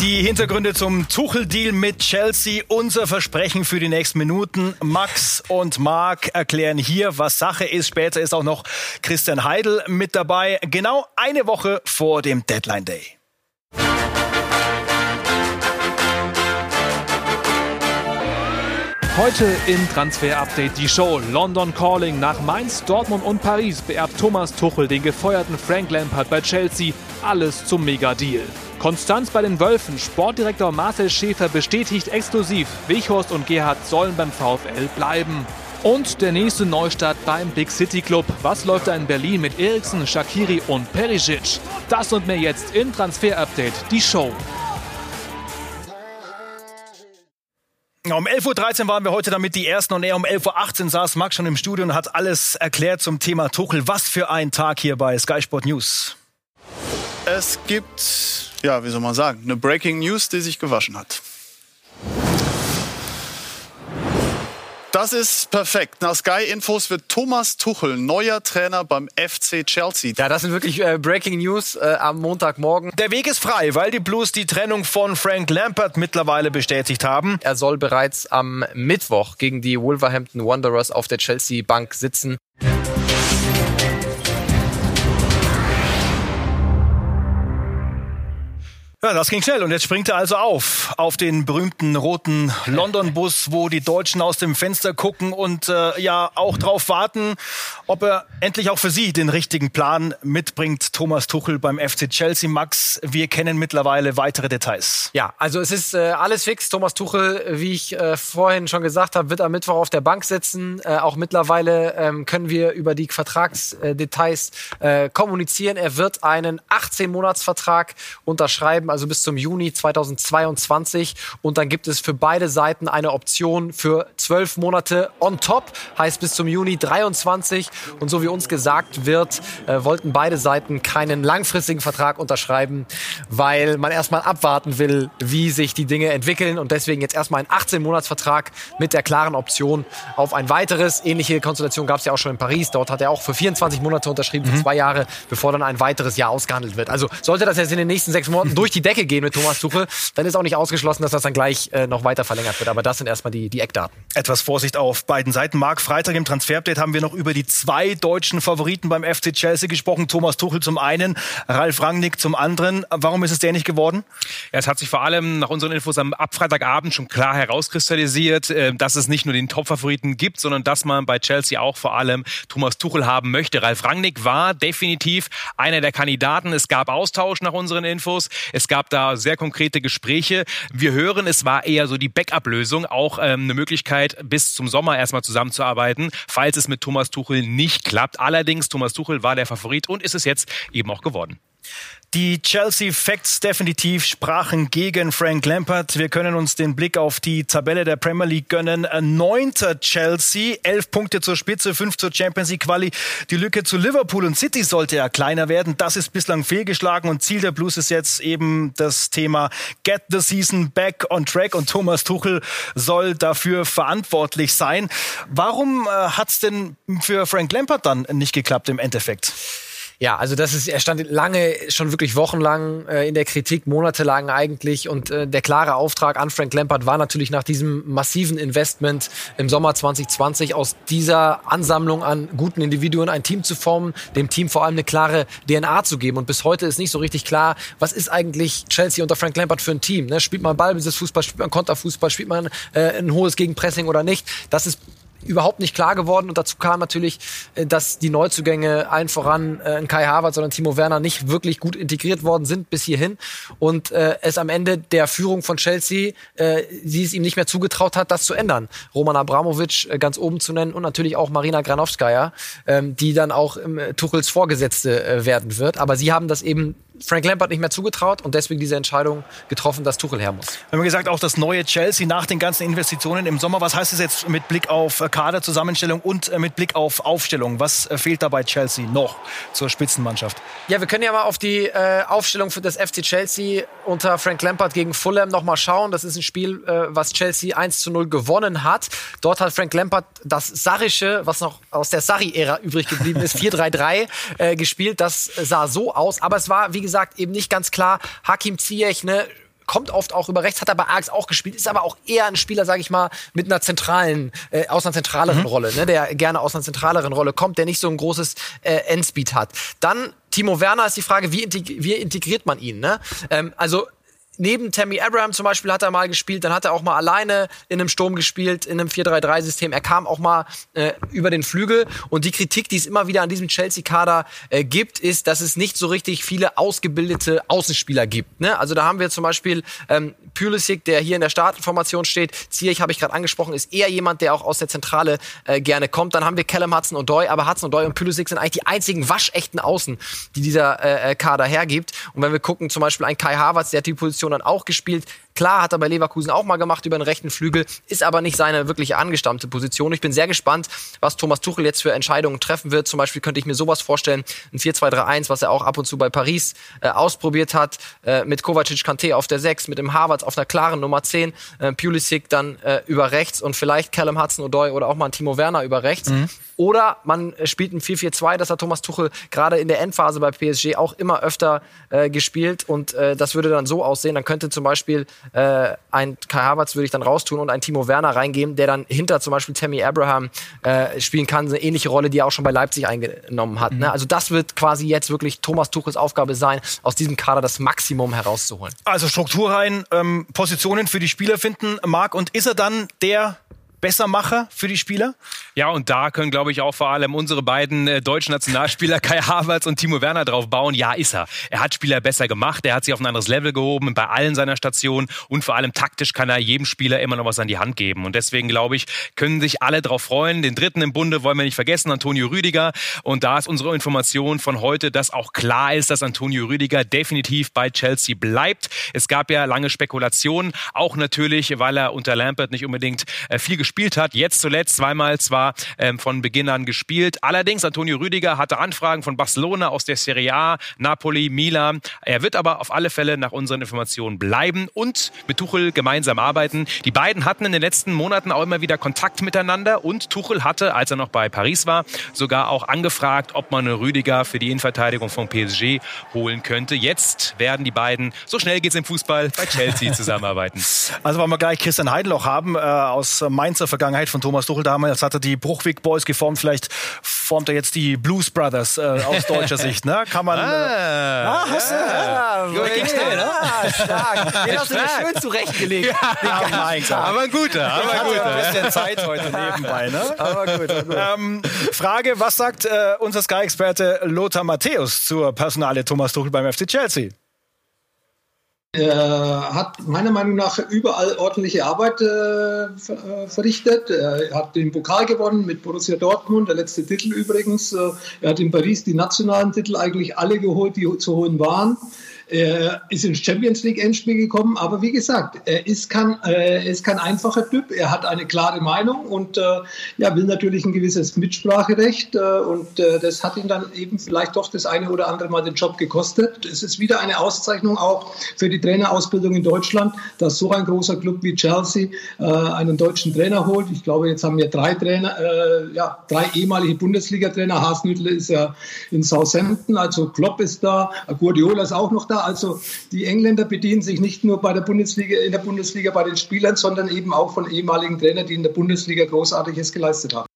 Die Hintergründe zum Tuchel-Deal mit Chelsea, unser Versprechen für die nächsten Minuten. Max und Marc erklären hier, was Sache ist. Später ist auch noch Christian Heidel mit dabei. Genau eine Woche vor dem Deadline Day. Heute im Transfer Update die Show London Calling nach Mainz, Dortmund und Paris beerbt Thomas Tuchel den gefeuerten Frank Lampard bei Chelsea. Alles zum Mega-Deal. Konstanz bei den Wölfen. Sportdirektor Marcel Schäfer bestätigt exklusiv, Wichhorst und Gerhard sollen beim VfL bleiben. Und der nächste Neustart beim Big City Club. Was läuft da in Berlin mit Eriksen, Shakiri und Perisic? Das und mehr jetzt im Transfer Update, die Show. Um 11.13 Uhr waren wir heute damit die Ersten und er um 11.18 Uhr saß Max schon im Studio und hat alles erklärt zum Thema Tuchel. Was für ein Tag hier bei Sky Sport News. Es gibt, ja, wie soll man sagen, eine Breaking News, die sich gewaschen hat. Das ist perfekt. Nach Sky Infos wird Thomas Tuchel neuer Trainer beim FC Chelsea. Ja, das sind wirklich äh, Breaking News äh, am Montagmorgen. Der Weg ist frei, weil die Blues die Trennung von Frank Lampard mittlerweile bestätigt haben. Er soll bereits am Mittwoch gegen die Wolverhampton Wanderers auf der Chelsea Bank sitzen. Ja, das ging schnell und jetzt springt er also auf auf den berühmten roten London-Bus, wo die Deutschen aus dem Fenster gucken und äh, ja auch drauf warten, ob er endlich auch für sie den richtigen Plan mitbringt. Thomas Tuchel beim FC Chelsea. Max, wir kennen mittlerweile weitere Details. Ja, also es ist äh, alles fix. Thomas Tuchel, wie ich äh, vorhin schon gesagt habe, wird am Mittwoch auf der Bank sitzen. Äh, auch mittlerweile ähm, können wir über die Vertragsdetails äh, kommunizieren. Er wird einen 18-Monats-Vertrag unterschreiben also bis zum Juni 2022. Und dann gibt es für beide Seiten eine Option für zwölf Monate on top, heißt bis zum Juni 23. Und so wie uns gesagt wird, äh, wollten beide Seiten keinen langfristigen Vertrag unterschreiben, weil man erstmal abwarten will, wie sich die Dinge entwickeln. Und deswegen jetzt erstmal ein 18-Monats-Vertrag mit der klaren Option auf ein weiteres. Ähnliche Konstellation gab es ja auch schon in Paris. Dort hat er auch für 24 Monate unterschrieben, für mhm. zwei Jahre, bevor dann ein weiteres Jahr ausgehandelt wird. Also sollte das jetzt in den nächsten sechs Monaten durch die die Decke gehen mit Thomas Tuchel, dann ist auch nicht ausgeschlossen, dass das dann gleich äh, noch weiter verlängert wird. Aber das sind erstmal die, die Eckdaten. Etwas Vorsicht auf beiden Seiten. Marc, Freitag im Transfer-Update haben wir noch über die zwei deutschen Favoriten beim FC Chelsea gesprochen. Thomas Tuchel zum einen, Ralf Rangnick zum anderen. Warum ist es der nicht geworden? Ja, es hat sich vor allem nach unseren Infos am Abfreitagabend schon klar herauskristallisiert, äh, dass es nicht nur den Top-Favoriten gibt, sondern dass man bei Chelsea auch vor allem Thomas Tuchel haben möchte. Ralf Rangnick war definitiv einer der Kandidaten. Es gab Austausch nach unseren Infos. Es gab da sehr konkrete Gespräche. Wir hören, es war eher so die Backup-Lösung, auch ähm, eine Möglichkeit, bis zum Sommer erstmal zusammenzuarbeiten, falls es mit Thomas Tuchel nicht klappt. Allerdings, Thomas Tuchel war der Favorit und ist es jetzt eben auch geworden. Die Chelsea Facts definitiv sprachen gegen Frank Lampard. Wir können uns den Blick auf die Tabelle der Premier League gönnen. Neunter Chelsea, elf Punkte zur Spitze, fünf zur Champions League Quali. Die Lücke zu Liverpool und City sollte ja kleiner werden. Das ist bislang fehlgeschlagen und Ziel der Blues ist jetzt eben das Thema Get the Season back on track und Thomas Tuchel soll dafür verantwortlich sein. Warum äh, hat es denn für Frank Lampard dann nicht geklappt im Endeffekt? Ja, also das ist, er stand lange, schon wirklich wochenlang äh, in der Kritik, monatelang eigentlich. Und äh, der klare Auftrag an Frank Lampard war natürlich nach diesem massiven Investment im Sommer 2020 aus dieser Ansammlung an guten Individuen ein Team zu formen, dem Team vor allem eine klare DNA zu geben. Und bis heute ist nicht so richtig klar, was ist eigentlich Chelsea unter Frank Lampard für ein Team? Ne? Spielt man Ballbesitzfußball, spielt man Konterfußball, spielt man äh, ein hohes Gegenpressing oder nicht? Das ist überhaupt nicht klar geworden. Und dazu kam natürlich, äh, dass die Neuzugänge allen voran äh, Kai Havertz, sondern Timo Werner nicht wirklich gut integriert worden sind bis hierhin. Und äh, es am Ende der Führung von Chelsea, äh, sie es ihm nicht mehr zugetraut hat, das zu ändern. Roman Abramovic äh, ganz oben zu nennen und natürlich auch Marina Granowskaja, ähm, die dann auch im, äh, Tuchels Vorgesetzte äh, werden wird. Aber sie haben das eben Frank Lampard nicht mehr zugetraut und deswegen diese Entscheidung getroffen, dass Tuchel her muss. Wir haben gesagt, auch das neue Chelsea nach den ganzen Investitionen im Sommer. Was heißt es jetzt mit Blick auf äh, Kaderzusammenstellung und äh, mit Blick auf Aufstellung? Was äh, fehlt da bei Chelsea noch zur Spitzenmannschaft? Ja, wir können ja mal auf die äh, Aufstellung für das FC Chelsea unter Frank Lampard gegen Fulham noch mal schauen. Das ist ein Spiel, äh, was Chelsea 1 zu 0 gewonnen hat. Dort hat Frank Lampard das Sarische, was noch aus der Sarri-Ära übrig geblieben ist, 4-3-3 äh, gespielt. Das sah so aus. Aber es war, wie gesagt, gesagt, eben nicht ganz klar. Hakim Ziyech, ne, kommt oft auch über rechts, hat aber Ajax auch gespielt, ist aber auch eher ein Spieler, sage ich mal, mit einer zentralen, äh, aus einer zentraleren mhm. Rolle, ne, der gerne aus einer zentraleren Rolle kommt, der nicht so ein großes äh, Endspeed hat. Dann Timo Werner ist die Frage, wie, integ wie integriert man ihn? Ne? Ähm, also neben Tammy Abraham zum Beispiel hat er mal gespielt, dann hat er auch mal alleine in einem Sturm gespielt, in einem 4-3-3-System. Er kam auch mal äh, über den Flügel. Und die Kritik, die es immer wieder an diesem Chelsea-Kader äh, gibt, ist, dass es nicht so richtig viele ausgebildete Außenspieler gibt. Ne? Also da haben wir zum Beispiel ähm, Pulisic, der hier in der Startinformation steht. Ziyech habe ich gerade angesprochen, ist eher jemand, der auch aus der Zentrale äh, gerne kommt. Dann haben wir Callum Hudson-Odoi, aber Hudson-Odoi und Pulisic sind eigentlich die einzigen waschechten Außen, die dieser äh, äh Kader hergibt. Und wenn wir gucken, zum Beispiel ein Kai Havertz, der hat die Position dann auch gespielt. Klar, hat er bei Leverkusen auch mal gemacht über den rechten Flügel, ist aber nicht seine wirklich angestammte Position. Ich bin sehr gespannt, was Thomas Tuchel jetzt für Entscheidungen treffen wird. Zum Beispiel könnte ich mir sowas vorstellen, ein 4-2-3-1, was er auch ab und zu bei Paris äh, ausprobiert hat, äh, mit Kovacic Kante auf der 6, mit dem Harvards auf einer klaren Nummer 10, äh, Pulisic dann äh, über rechts und vielleicht Callum Hudson-Odoi oder auch mal ein Timo Werner über rechts. Mhm. Oder man spielt ein 4-4-2, das hat Thomas Tuchel gerade in der Endphase bei PSG auch immer öfter äh, gespielt und äh, das würde dann so aussehen. Dann könnte zum Beispiel äh, ein Kai Havertz würde ich dann raustun und ein Timo Werner reingeben, der dann hinter zum Beispiel Tammy Abraham äh, spielen kann. Eine ähnliche Rolle, die er auch schon bei Leipzig eingenommen hat. Ne? Mhm. Ne? Also das wird quasi jetzt wirklich Thomas Tuchels Aufgabe sein, aus diesem Kader das Maximum herauszuholen. Also Struktur rein, ähm, Positionen für die Spieler finden, Marc. Und ist er dann der Bessermacher für die Spieler? Ja, und da können, glaube ich, auch vor allem unsere beiden äh, deutschen Nationalspieler Kai Havertz und Timo Werner drauf bauen. Ja, ist er. Er hat Spieler besser gemacht, er hat sie auf ein anderes Level gehoben bei allen seiner Stationen und vor allem taktisch kann er jedem Spieler immer noch was an die Hand geben. Und deswegen, glaube ich, können sich alle drauf freuen. Den dritten im Bunde wollen wir nicht vergessen, Antonio Rüdiger. Und da ist unsere Information von heute, dass auch klar ist, dass Antonio Rüdiger definitiv bei Chelsea bleibt. Es gab ja lange Spekulationen, auch natürlich, weil er unter Lampert nicht unbedingt äh, viel gespielt hat. Jetzt zuletzt zweimal zwar ähm, von Beginn an gespielt. Allerdings Antonio Rüdiger hatte Anfragen von Barcelona aus der Serie A, Napoli, Milan. Er wird aber auf alle Fälle nach unseren Informationen bleiben und mit Tuchel gemeinsam arbeiten. Die beiden hatten in den letzten Monaten auch immer wieder Kontakt miteinander und Tuchel hatte, als er noch bei Paris war, sogar auch angefragt, ob man Rüdiger für die Innenverteidigung von PSG holen könnte. Jetzt werden die beiden, so schnell geht es im Fußball, bei Chelsea zusammenarbeiten. Also wollen wir gleich Christian Heidenloch haben äh, aus Mainz Mainzer Vergangenheit von Thomas Tuchel damals hat er die Bruchwig Boys geformt. Vielleicht formt er jetzt die Blues Brothers äh, aus deutscher Sicht. Ne? Kann man. Ah, äh, ah hast ja, du? Ja, ja, schnell, ne? Ah, stark. Den hast du dir schön zurechtgelegt. Ja, mein Gott. Aber ein guter. Aber ein guter. Ein bisschen Zeit heute nebenbei. Ne? Aber gut. Aber gut. Ähm, Frage: Was sagt äh, unser Sky-Experte Lothar Matthäus zur Personale Thomas Tuchel beim FC Chelsea? Er hat meiner Meinung nach überall ordentliche Arbeit äh, äh, verrichtet. Er hat den Pokal gewonnen mit Borussia Dortmund, der letzte Titel übrigens. Äh, er hat in Paris die nationalen Titel eigentlich alle geholt, die zu holen waren. Er ist ins Champions League Endspiel gekommen, aber wie gesagt, er ist kein, er ist kein einfacher Typ. Er hat eine klare Meinung und äh, ja, will natürlich ein gewisses Mitspracherecht äh, und äh, das hat ihn dann eben vielleicht doch das eine oder andere Mal den Job gekostet. Es ist wieder eine Auszeichnung auch für die Trainerausbildung in Deutschland, dass so ein großer Club wie Chelsea äh, einen deutschen Trainer holt. Ich glaube, jetzt haben wir drei Trainer, äh, ja, drei ehemalige Bundesliga-Trainer. Haasnüttel ist ja in Southampton, also Klopp ist da, Guardiola ist auch noch da. Also die Engländer bedienen sich nicht nur bei der Bundesliga, in der Bundesliga bei den Spielern, sondern eben auch von ehemaligen Trainern, die in der Bundesliga Großartiges geleistet haben.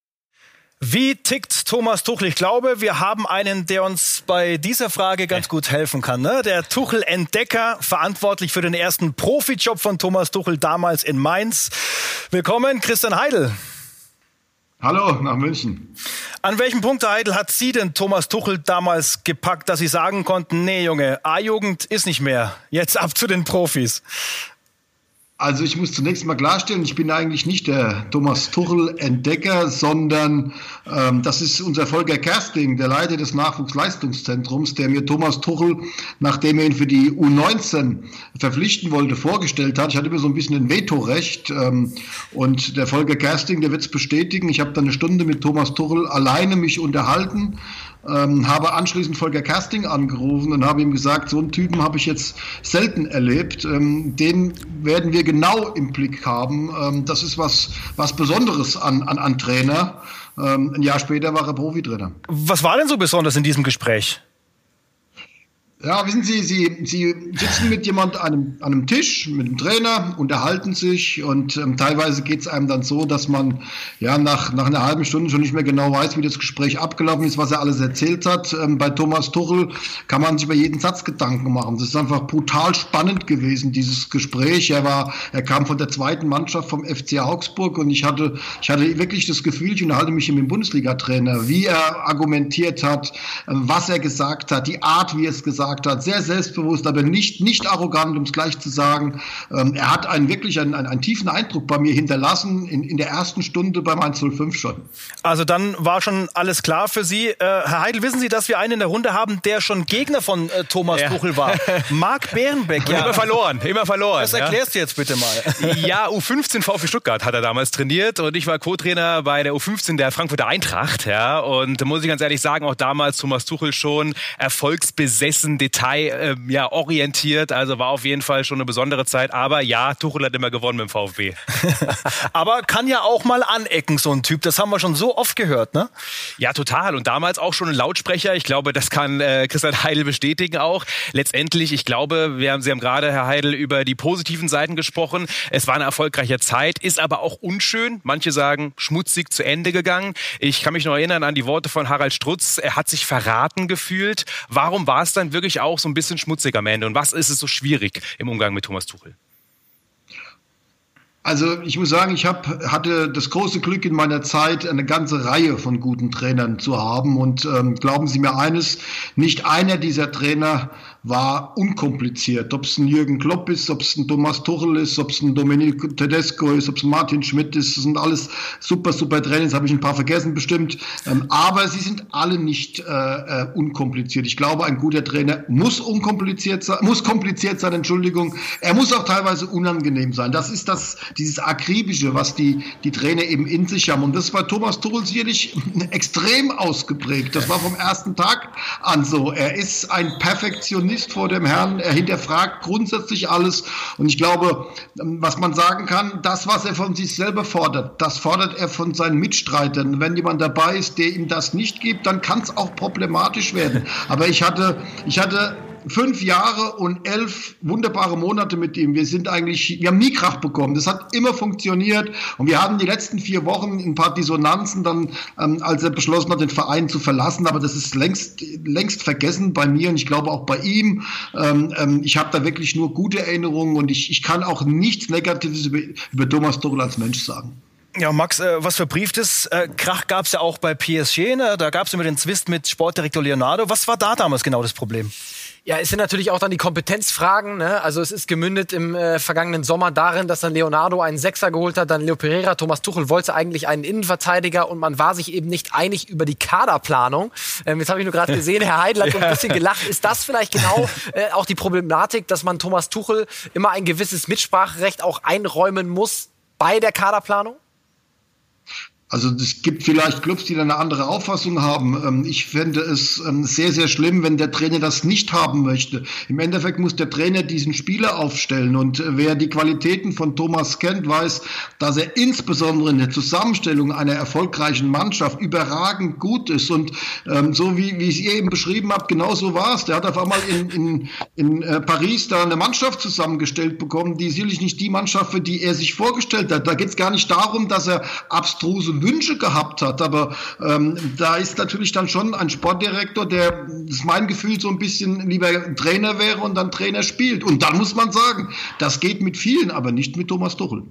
Wie tickt Thomas Tuchel? Ich glaube, wir haben einen, der uns bei dieser Frage ganz gut helfen kann. Ne? Der Tuchel-Entdecker, verantwortlich für den ersten Profijob von Thomas Tuchel damals in Mainz. Willkommen, Christian Heidel. Hallo, nach München. An welchem Punkt, Herr Heidel, hat Sie denn Thomas Tuchel damals gepackt, dass Sie sagen konnten, nee, Junge, A-Jugend ist nicht mehr. Jetzt ab zu den Profis. Also ich muss zunächst mal klarstellen, ich bin eigentlich nicht der Thomas Tuchel-Entdecker, sondern ähm, das ist unser Volker Kersting, der Leiter des Nachwuchsleistungszentrums, der mir Thomas Tuchel, nachdem er ihn für die U19 verpflichten wollte, vorgestellt hat. Ich hatte immer so ein bisschen ein Vetorecht ähm, und der Volker Kersting, der wird es bestätigen. Ich habe dann eine Stunde mit Thomas Tuchel alleine mich unterhalten ähm, habe anschließend Volker Casting angerufen und habe ihm gesagt, so einen Typen habe ich jetzt selten erlebt. Ähm, den werden wir genau im Blick haben. Ähm, das ist was, was Besonderes an, an, an Trainer. Ähm, ein Jahr später war er Profitrainer. Was war denn so besonders in diesem Gespräch? Ja, wissen Sie, Sie, Sie sitzen mit jemand an einem, an einem Tisch, mit dem Trainer, unterhalten sich und ähm, teilweise geht es einem dann so, dass man ja nach, nach einer halben Stunde schon nicht mehr genau weiß, wie das Gespräch abgelaufen ist, was er alles erzählt hat. Ähm, bei Thomas Tuchel kann man sich über jeden Satz Gedanken machen. Das ist einfach brutal spannend gewesen, dieses Gespräch. Er war, er kam von der zweiten Mannschaft vom FC Augsburg und ich hatte, ich hatte wirklich das Gefühl, ich unterhalte mich mit dem Bundesliga-Trainer, wie er argumentiert hat, äh, was er gesagt hat, die Art, wie er es gesagt gesagt hat, sehr selbstbewusst, aber nicht, nicht arrogant, um es gleich zu sagen. Ähm, er hat einen wirklich einen, einen, einen, tiefen Eindruck bei mir hinterlassen, in, in der ersten Stunde beim 105 schon. Also dann war schon alles klar für Sie. Äh, Herr Heidel, wissen Sie, dass wir einen in der Runde haben, der schon Gegner von äh, Thomas ja. Tuchel war? Marc Bärenbeck. Ja. Immer verloren, immer verloren. Das erklärst ja. du jetzt bitte mal. Ja, U15 VfB Stuttgart hat er damals trainiert und ich war Co-Trainer bei der U15 der Frankfurter Eintracht. Ja, und da muss ich ganz ehrlich sagen, auch damals Thomas Tuchel schon erfolgsbesessen Detail äh, ja, orientiert. Also war auf jeden Fall schon eine besondere Zeit. Aber ja, Tuchel hat immer gewonnen mit dem VfB. Aber kann ja auch mal anecken, so ein Typ. Das haben wir schon so oft gehört, ne? Ja, total. Und damals auch schon ein Lautsprecher. Ich glaube, das kann äh, Christian Heidel bestätigen auch. Letztendlich, ich glaube, wir haben, Sie haben gerade, Herr Heidel, über die positiven Seiten gesprochen. Es war eine erfolgreiche Zeit, ist aber auch unschön. Manche sagen, schmutzig zu Ende gegangen. Ich kann mich noch erinnern an die Worte von Harald Strutz. Er hat sich verraten gefühlt. Warum war es dann wirklich auch so ein bisschen schmutzig am Ende? Und was ist es so schwierig im Umgang mit Thomas Tuchel? Also ich muss sagen, ich hab, hatte das große Glück in meiner Zeit, eine ganze Reihe von guten Trainern zu haben. Und ähm, glauben Sie mir eines, nicht einer dieser Trainer war unkompliziert. Ob es ein Jürgen Klopp ist, ob es ein Thomas Tuchel ist, ob es ein Domenico Tedesco ist, ob es Martin Schmidt ist, das sind alles super, super. Jetzt habe ich ein paar vergessen bestimmt. Ähm, aber sie sind alle nicht äh, äh, unkompliziert. Ich glaube, ein guter Trainer muss unkompliziert sein, muss kompliziert sein, Entschuldigung. Er muss auch teilweise unangenehm sein. Das ist das, dieses Akribische, was die, die Trainer eben in sich haben. Und das war Thomas Tuchel sicherlich extrem ausgeprägt. Das war vom ersten Tag an so. Er ist ein Perfektionist Mist vor dem Herrn. Er hinterfragt grundsätzlich alles. Und ich glaube, was man sagen kann, das, was er von sich selber fordert, das fordert er von seinen Mitstreitern. Wenn jemand dabei ist, der ihm das nicht gibt, dann kann es auch problematisch werden. Aber ich hatte, ich hatte fünf Jahre und elf wunderbare Monate mit ihm. Wir sind eigentlich, wir haben nie Krach bekommen. Das hat immer funktioniert. Und wir hatten die letzten vier Wochen ein paar Dissonanzen dann, ähm, als er beschlossen hat, den Verein zu verlassen. Aber das ist längst, längst vergessen bei mir und ich glaube auch bei ihm. Ähm, ähm, ich habe da wirklich nur gute Erinnerungen und ich, ich kann auch nichts Negatives über, über Thomas Tuchel als Mensch sagen. Ja, Max, äh, was verbrieftes äh, Krach gab es ja auch bei PSG. Ne? Da gab es immer den Zwist mit Sportdirektor Leonardo. Was war da damals genau das Problem? Ja, es sind natürlich auch dann die Kompetenzfragen. Ne? Also es ist gemündet im äh, vergangenen Sommer darin, dass dann Leonardo einen Sechser geholt hat, dann Leo Pereira, Thomas Tuchel wollte eigentlich einen Innenverteidiger und man war sich eben nicht einig über die Kaderplanung. Ähm, jetzt habe ich nur gerade gesehen, Herr Heidel hat so ein bisschen gelacht. Ist das vielleicht genau äh, auch die Problematik, dass man Thomas Tuchel immer ein gewisses Mitspracherecht auch einräumen muss bei der Kaderplanung? Also es gibt vielleicht Clubs, die da eine andere Auffassung haben. Ähm, ich fände es ähm, sehr, sehr schlimm, wenn der Trainer das nicht haben möchte. Im Endeffekt muss der Trainer diesen Spieler aufstellen. Und äh, wer die Qualitäten von Thomas kennt, weiß, dass er insbesondere in der Zusammenstellung einer erfolgreichen Mannschaft überragend gut ist. Und ähm, so wie, wie ich es eben beschrieben habe, genau so war es. Der hat auf einmal in, in, in äh, Paris da eine Mannschaft zusammengestellt bekommen, die sicherlich nicht die Mannschaft, für die er sich vorgestellt hat. Da geht es gar nicht darum, dass er abstruse Wünsche gehabt hat. Aber ähm, da ist natürlich dann schon ein Sportdirektor, der, das ist mein Gefühl, so ein bisschen lieber Trainer wäre und dann Trainer spielt. Und dann muss man sagen, das geht mit vielen, aber nicht mit Thomas Tuchel.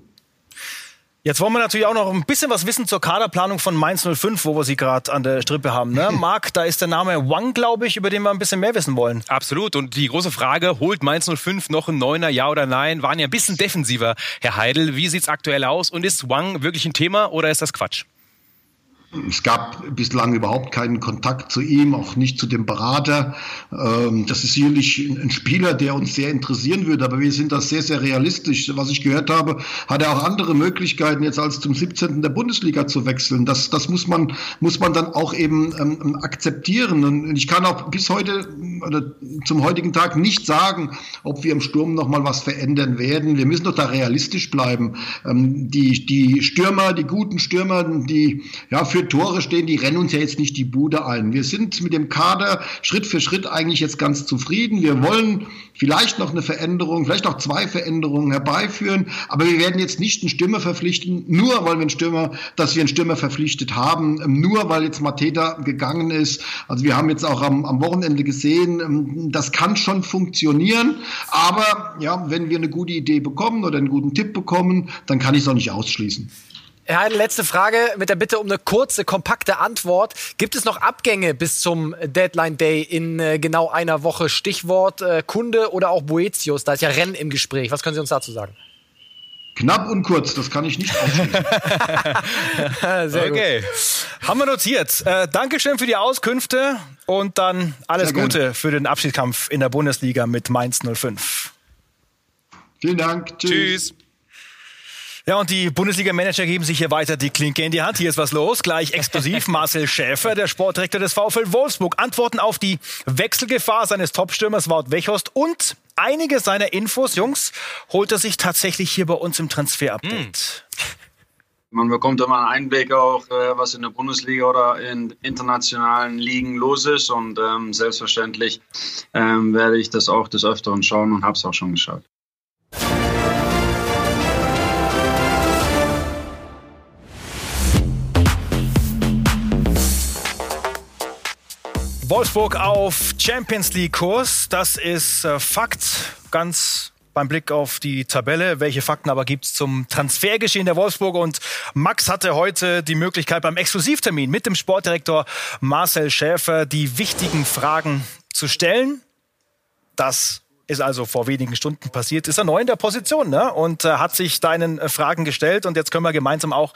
Jetzt wollen wir natürlich auch noch ein bisschen was wissen zur Kaderplanung von Mainz 05, wo wir sie gerade an der Strippe haben. Ne? Marc, da ist der Name Wang, glaube ich, über den wir ein bisschen mehr wissen wollen. Absolut. Und die große Frage, holt Mainz 05 noch ein Neuner, ja oder nein? Waren ja ein bisschen defensiver, Herr Heidel. Wie sieht's aktuell aus? Und ist Wang wirklich ein Thema oder ist das Quatsch? Es gab bislang überhaupt keinen Kontakt zu ihm, auch nicht zu dem Berater. Ähm, das ist sicherlich ein Spieler, der uns sehr interessieren würde, aber wir sind da sehr, sehr realistisch. Was ich gehört habe, hat er auch andere Möglichkeiten, jetzt als zum 17. der Bundesliga zu wechseln. Das, das muss man, muss man dann auch eben ähm, akzeptieren. Und ich kann auch bis heute oder zum heutigen Tag nicht sagen, ob wir im Sturm noch mal was verändern werden. Wir müssen doch da realistisch bleiben. Ähm, die, die Stürmer, die guten Stürmer, die ja für Tore stehen, die rennen uns ja jetzt nicht die Bude ein. Wir sind mit dem Kader Schritt für Schritt eigentlich jetzt ganz zufrieden. Wir wollen vielleicht noch eine Veränderung, vielleicht auch zwei Veränderungen herbeiführen, aber wir werden jetzt nicht einen Stürmer verpflichten, nur weil wir einen Stürmer, dass wir einen Stürmer verpflichtet haben, nur weil jetzt Mateta gegangen ist. Also wir haben jetzt auch am, am Wochenende gesehen, ähm, das kann schon funktionieren, aber ja, wenn wir eine gute Idee bekommen oder einen guten Tipp bekommen, dann kann ich es auch nicht ausschließen. Herr Heidel, letzte Frage mit der Bitte um eine kurze, kompakte Antwort. Gibt es noch Abgänge bis zum Deadline Day in äh, genau einer Woche? Stichwort äh, Kunde oder auch Boetius. Da ist ja Rennen im Gespräch. Was können Sie uns dazu sagen? Knapp und kurz, das kann ich nicht ausschließen. Sehr okay. Gut. Haben wir notiert. Äh, Dankeschön für die Auskünfte und dann alles Sehr Gute für den Abschiedskampf in der Bundesliga mit Mainz 05. Vielen Dank. Tschüss. Tschüss. Ja, und die Bundesliga-Manager geben sich hier weiter die Klinke in die Hand. Hier ist was los. Gleich exklusiv Marcel Schäfer, der Sportdirektor des VfL Wolfsburg, antworten auf die Wechselgefahr seines Topstürmers Wout Wechhorst und einige seiner Infos, Jungs, holt er sich tatsächlich hier bei uns im Transfer-Update. Man bekommt immer einen Einblick auch, äh, was in der Bundesliga oder in internationalen Ligen los ist. Und ähm, selbstverständlich ähm, werde ich das auch des Öfteren schauen und habe es auch schon geschaut. Wolfsburg auf Champions League Kurs, das ist äh, Fakt. Ganz beim Blick auf die Tabelle. Welche Fakten aber gibt es zum Transfergeschehen der Wolfsburg? Und Max hatte heute die Möglichkeit beim Exklusivtermin mit dem Sportdirektor Marcel Schäfer die wichtigen Fragen zu stellen. Das ist also vor wenigen Stunden passiert, ist er neu in der Position ne? und äh, hat sich deinen äh, Fragen gestellt. Und jetzt können wir gemeinsam auch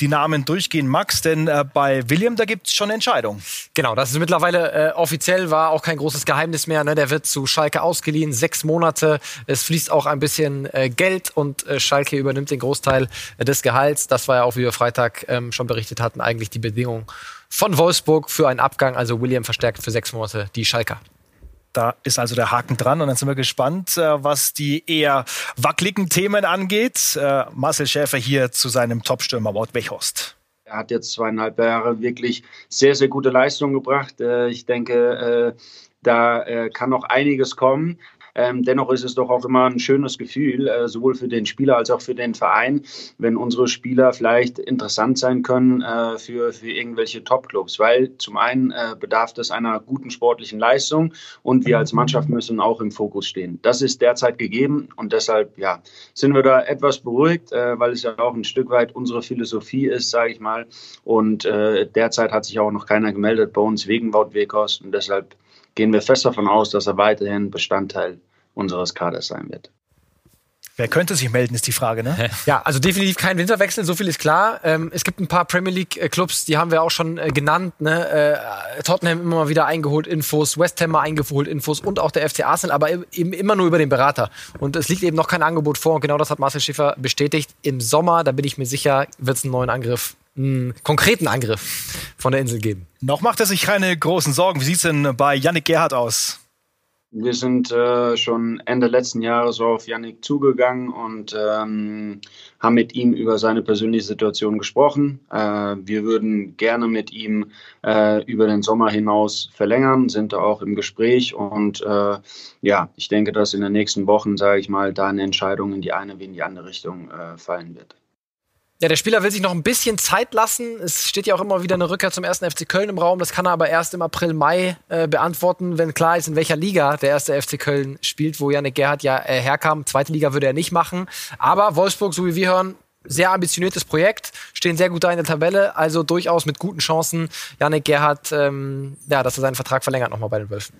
die Namen durchgehen. Max, denn äh, bei William, da gibt es schon eine Entscheidung. Genau, das ist mittlerweile äh, offiziell, war auch kein großes Geheimnis mehr. Ne? Der wird zu Schalke ausgeliehen, sechs Monate. Es fließt auch ein bisschen äh, Geld und äh, Schalke übernimmt den Großteil des Gehalts. Das war ja auch, wie wir Freitag ähm, schon berichtet hatten, eigentlich die Bedingung von Wolfsburg für einen Abgang. Also William verstärkt für sechs Monate die Schalker. Da ist also der Haken dran und dann sind wir gespannt, äh, was die eher wackeligen Themen angeht. Äh, Marcel Schäfer hier zu seinem Topstürmer Wout Wechhorst. Er hat jetzt zweieinhalb Jahre wirklich sehr, sehr gute Leistungen gebracht. Äh, ich denke, da kann noch einiges kommen. Ähm, dennoch ist es doch auch immer ein schönes Gefühl, äh, sowohl für den Spieler als auch für den Verein, wenn unsere Spieler vielleicht interessant sein können äh, für, für irgendwelche Top-Clubs. Weil zum einen äh, bedarf es einer guten sportlichen Leistung und wir als Mannschaft müssen auch im Fokus stehen. Das ist derzeit gegeben und deshalb ja, sind wir da etwas beruhigt, äh, weil es ja auch ein Stück weit unsere Philosophie ist, sage ich mal. Und äh, derzeit hat sich auch noch keiner gemeldet bei uns wegen Wout und deshalb gehen wir fest davon aus, dass er weiterhin Bestandteil unseres Kaders sein wird. Wer könnte sich melden, ist die Frage, ne? Ja, also definitiv kein Winterwechsel, so viel ist klar. Ähm, es gibt ein paar Premier League-Clubs, die haben wir auch schon äh, genannt. Ne? Äh, Tottenham immer mal wieder eingeholt Infos, West Ham mal eingeholt Infos und auch der FC Arsenal, aber eben immer nur über den Berater. Und es liegt eben noch kein Angebot vor und genau das hat Marcel Schiffer bestätigt. Im Sommer, da bin ich mir sicher, wird es einen neuen Angriff, einen konkreten Angriff von der Insel geben. Noch macht er sich keine großen Sorgen. Wie sieht es denn bei Yannick Gerhardt aus? Wir sind äh, schon Ende letzten Jahres auf Yannick zugegangen und ähm, haben mit ihm über seine persönliche Situation gesprochen. Äh, wir würden gerne mit ihm äh, über den Sommer hinaus verlängern, sind da auch im Gespräch und äh, ja, ich denke, dass in den nächsten Wochen, sage ich mal, da eine Entscheidung in die eine wie in die andere Richtung äh, fallen wird. Ja, der Spieler will sich noch ein bisschen Zeit lassen. Es steht ja auch immer wieder eine Rückkehr zum ersten FC Köln im Raum. Das kann er aber erst im April, Mai äh, beantworten, wenn klar ist, in welcher Liga der erste FC Köln spielt, wo Janik Gerhardt ja äh, herkam. Zweite Liga würde er nicht machen. Aber Wolfsburg, so wie wir hören, sehr ambitioniertes Projekt, stehen sehr gut da in der Tabelle, also durchaus mit guten Chancen. Janik Gerhardt, ähm, ja, dass er seinen Vertrag verlängert nochmal bei den Wölfen.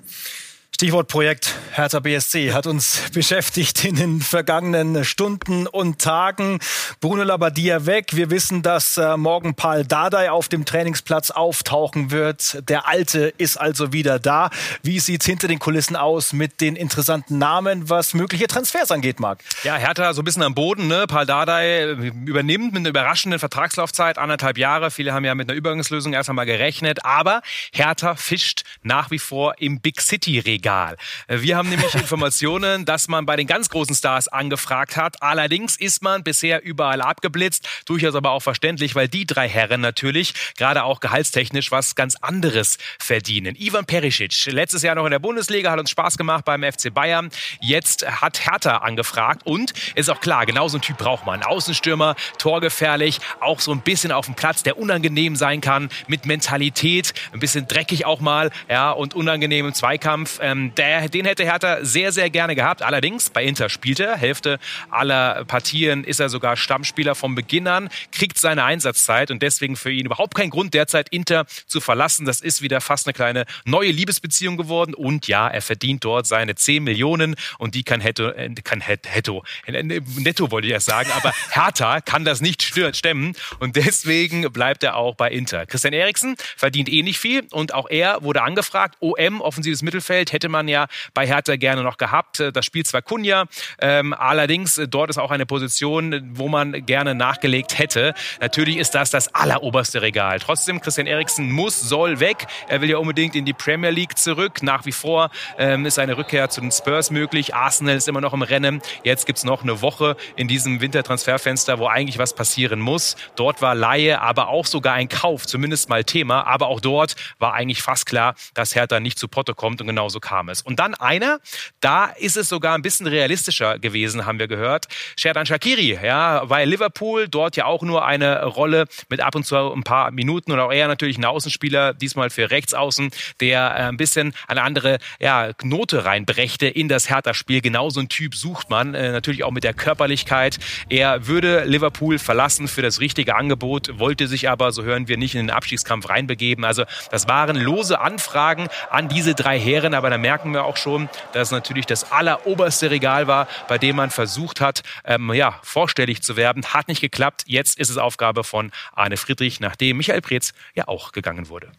Stichwort Projekt Hertha BSC hat uns beschäftigt in den vergangenen Stunden und Tagen. Bruno Labbadia weg. Wir wissen, dass äh, morgen Paul Dardai auf dem Trainingsplatz auftauchen wird. Der Alte ist also wieder da. Wie sieht's hinter den Kulissen aus mit den interessanten Namen, was mögliche Transfers angeht, Marc? Ja, Hertha so ein bisschen am Boden. Ne? Paul Dardai übernimmt mit einer überraschenden Vertragslaufzeit, anderthalb Jahre. Viele haben ja mit einer Übergangslösung erst einmal gerechnet. Aber Hertha fischt nach wie vor im Big City-Regen. Regal. Wir haben nämlich Informationen, dass man bei den ganz großen Stars angefragt hat. Allerdings ist man bisher überall abgeblitzt. Durchaus aber auch verständlich, weil die drei Herren natürlich gerade auch gehaltstechnisch was ganz anderes verdienen. Ivan Perisic, letztes Jahr noch in der Bundesliga, hat uns Spaß gemacht beim FC Bayern. Jetzt hat Hertha angefragt und ist auch klar, genau so ein Typ braucht man. Außenstürmer, torgefährlich, auch so ein bisschen auf dem Platz, der unangenehm sein kann, mit Mentalität, ein bisschen dreckig auch mal, ja, und unangenehm im Zweikampf. Ähm, der, den hätte Hertha sehr, sehr gerne gehabt. Allerdings, bei Inter spielt er. Hälfte aller Partien ist er sogar Stammspieler vom Beginn an, kriegt seine Einsatzzeit und deswegen für ihn überhaupt kein Grund, derzeit Inter zu verlassen. Das ist wieder fast eine kleine neue Liebesbeziehung geworden. Und ja, er verdient dort seine 10 Millionen und die kann Hetto, äh, kann Hetto, netto wollte ich erst sagen, aber Hertha kann das nicht stemmen und deswegen bleibt er auch bei Inter. Christian Eriksen verdient eh nicht viel und auch er wurde angefragt. OM, offensives Mittelfeld, hätte man ja bei Hertha gerne noch gehabt. Das spielt zwar Kunja, ähm, allerdings dort ist auch eine Position, wo man gerne nachgelegt hätte. Natürlich ist das das alleroberste Regal. Trotzdem, Christian Eriksen muss, soll weg. Er will ja unbedingt in die Premier League zurück. Nach wie vor ähm, ist eine Rückkehr zu den Spurs möglich. Arsenal ist immer noch im Rennen. Jetzt gibt es noch eine Woche in diesem Wintertransferfenster, wo eigentlich was passieren muss. Dort war Laie, aber auch sogar ein Kauf, zumindest mal Thema. Aber auch dort war eigentlich fast klar, dass Hertha nicht zu Potte kommt und genauso kam es. Und dann einer, da ist es sogar ein bisschen realistischer gewesen, haben wir gehört. Sherdan Shakiri, ja, bei Liverpool, dort ja auch nur eine Rolle mit ab und zu ein paar Minuten und auch er natürlich ein Außenspieler, diesmal für Rechtsaußen, der äh, ein bisschen eine andere ja, Note reinbrächte in das Hertha-Spiel. Genau so ein Typ sucht man, äh, natürlich auch mit der Körperlichkeit. Er würde Liverpool verlassen für das richtige Angebot, wollte sich aber, so hören wir, nicht in den Abstiegskampf reinbegeben. Also das waren lose Anfragen an diese drei Herren, aber da merken wir auch schon, dass es natürlich das alleroberste Regal war, bei dem man versucht hat, ähm, ja, vorstellig zu werden. Hat nicht geklappt. Jetzt ist es Aufgabe von Arne Friedrich, nachdem Michael Preetz ja auch gegangen wurde.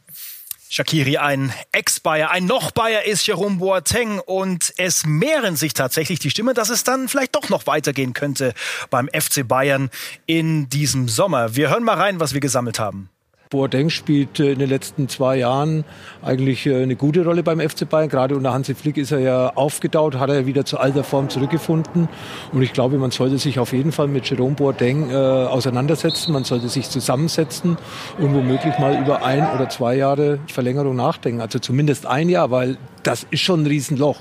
Shakiri, ein Ex-Bayer, ein Noch-Bayer ist Jerome Boateng und es mehren sich tatsächlich die Stimme, dass es dann vielleicht doch noch weitergehen könnte beim FC Bayern in diesem Sommer. Wir hören mal rein, was wir gesammelt haben. Boateng spielt äh, in den letzten zwei Jahren eigentlich äh, eine gute Rolle beim FC Bayern. Gerade unter Hansi Flick ist er ja aufgetaut, hat er wieder zu alter Form zurückgefunden. Und ich glaube, man sollte sich auf jeden Fall mit Jerome Boateng äh, auseinandersetzen. Man sollte sich zusammensetzen und womöglich mal über ein oder zwei Jahre Verlängerung nachdenken. Also zumindest ein Jahr, weil das ist schon ein Riesenloch.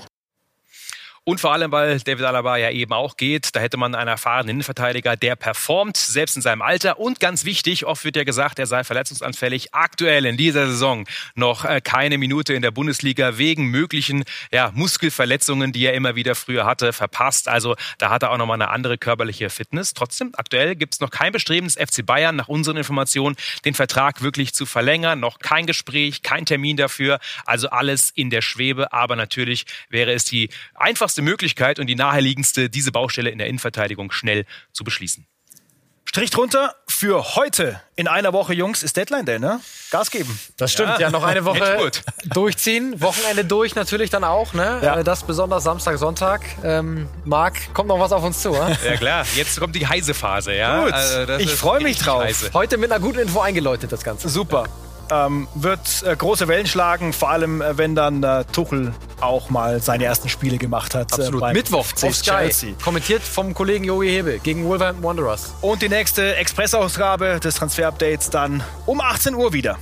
Und vor allem, weil David Alaba ja eben auch geht, da hätte man einen erfahrenen Innenverteidiger, der performt, selbst in seinem Alter. Und ganz wichtig, oft wird ja gesagt, er sei verletzungsanfällig. Aktuell in dieser Saison noch äh, keine Minute in der Bundesliga wegen möglichen ja, Muskelverletzungen, die er immer wieder früher hatte, verpasst. Also da hat er auch nochmal eine andere körperliche Fitness. Trotzdem, aktuell gibt es noch kein Bestreben des FC Bayern, nach unseren Informationen, den Vertrag wirklich zu verlängern. Noch kein Gespräch, kein Termin dafür. Also alles in der Schwebe. Aber natürlich wäre es die einfachste einfachste Möglichkeit und die naheliegendste, diese Baustelle in der Innenverteidigung schnell zu beschließen. Strich drunter für heute. In einer Woche, Jungs, ist Deadline Day, ne? Gas geben. Das stimmt, ja, ja noch eine Woche durchziehen. Wochenende durch natürlich dann auch, ne? Ja. Äh, das besonders Samstag, Sonntag. Ähm, Marc, kommt noch was auf uns zu, oder? Ja klar, jetzt kommt die heiße Phase, ja. Gut, also, ich freue mich drauf. Heiße. Heute mit einer guten Info eingeläutet, das Ganze. Super ähm, wird äh, große Wellen schlagen, vor allem äh, wenn dann äh, Tuchel auch mal seine ersten Spiele gemacht hat. Äh, Absolut. Mittwoch auf Sky. Chelsea. Kommentiert vom Kollegen Joey Hebe gegen Wolverhampton Wanderers. Und die nächste Expressausgabe des Transfer-Updates dann um 18 Uhr wieder.